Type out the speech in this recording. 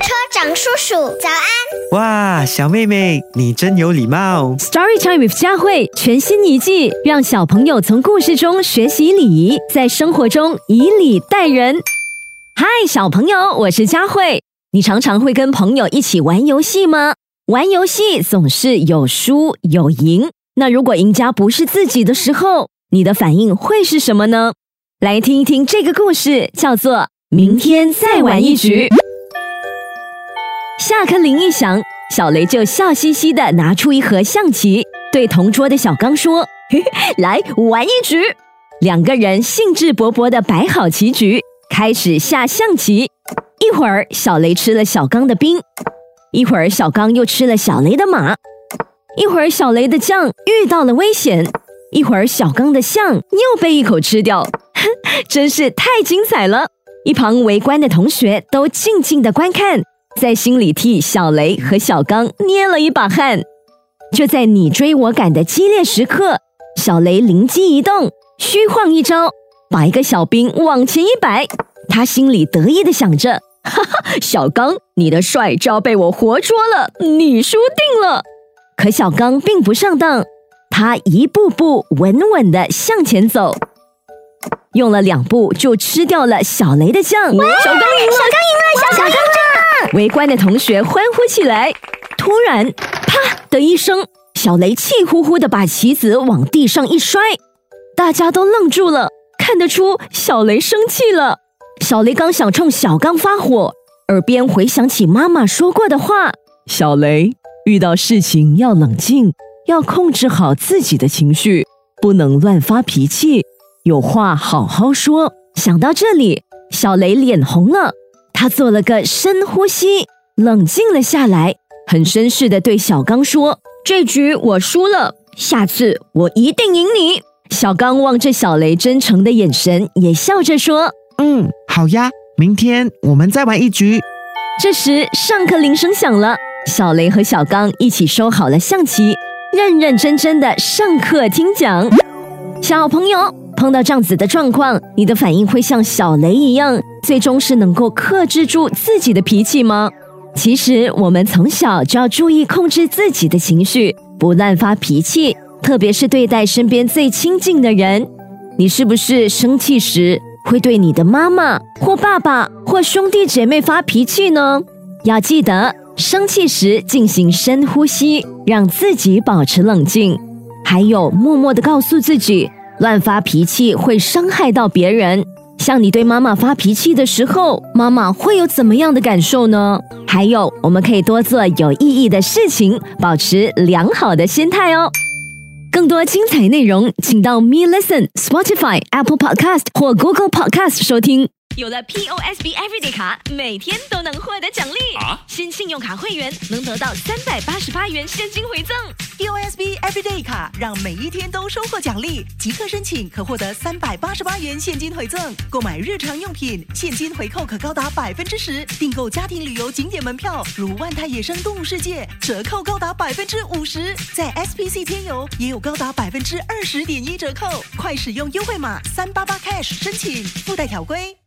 车长叔叔，早安！哇，小妹妹，你真有礼貌。Story Time with 佳慧全新一季，让小朋友从故事中学习礼仪，在生活中以礼待人。嗨，小朋友，我是佳慧。你常常会跟朋友一起玩游戏吗？玩游戏总是有输有赢，那如果赢家不是自己的时候，你的反应会是什么呢？来听一听这个故事，叫做《明天再玩一局》。下课铃一响，小雷就笑嘻嘻的拿出一盒象棋，对同桌的小刚说：“嘿 嘿来玩一局。”两个人兴致勃勃的摆好棋局，开始下象棋。一会儿，小雷吃了小刚的兵；一会儿，小刚又吃了小雷的马；一会儿，小雷的将遇到了危险；一会儿，小刚的象又被一口吃掉。哼，真是太精彩了！一旁围观的同学都静静的观看。在心里替小雷和小刚捏了一把汗。就在你追我赶的激烈时刻，小雷灵机一动，虚晃一招，把一个小兵往前一摆。他心里得意的想着：“ 哈哈，小刚，你的帅招被我活捉了，你输定了。”可小刚并不上当，他一步步稳稳的向前走，用了两步就吃掉了小雷的将。小刚赢了！围观的同学欢呼起来。突然，啪的一声，小雷气呼呼的把棋子往地上一摔，大家都愣住了，看得出小雷生气了。小雷刚想冲小刚发火，耳边回想起妈妈说过的话：“小雷，遇到事情要冷静，要控制好自己的情绪，不能乱发脾气，有话好好说。”想到这里，小雷脸红了。他做了个深呼吸，冷静了下来，很绅士的对小刚说：“这局我输了，下次我一定赢你。”小刚望着小雷真诚的眼神，也笑着说嗯，好呀，明天我们再玩一局。：“这时上课铃声响了，小雷和小刚一起收好了象棋，认认真真的上课听讲。小朋友碰到这样子的状况，你的反应会像小雷一样，最终是能够克制住自己的脾气吗？其实我们从小就要注意控制自己的情绪，不乱发脾气，特别是对待身边最亲近的人。你是不是生气时会对你的妈妈或爸爸或兄弟姐妹发脾气呢？要记得，生气时进行深呼吸，让自己保持冷静。还有，默默的告诉自己，乱发脾气会伤害到别人。像你对妈妈发脾气的时候，妈妈会有怎么样的感受呢？还有，我们可以多做有意义的事情，保持良好的心态哦。更多精彩内容，请到 Me Listen、Spotify、Apple Podcast 或 Google Podcast 收听。有了 POSB Everyday 卡，每天都能获得奖励。啊新信用卡会员能得到三百八十八元现金回赠。POSB Everyday 卡让每一天都收获奖励，即刻申请可获得三百八十八元现金回赠。购买日常用品，现金回扣可高达百分之十；订购家庭旅游景点门票，如万泰野生动物世界，折扣高达百分之五十。在 SPC 天游也有高达百分之二十点一折扣，快使用优惠码三八八 cash 申请，附带条规。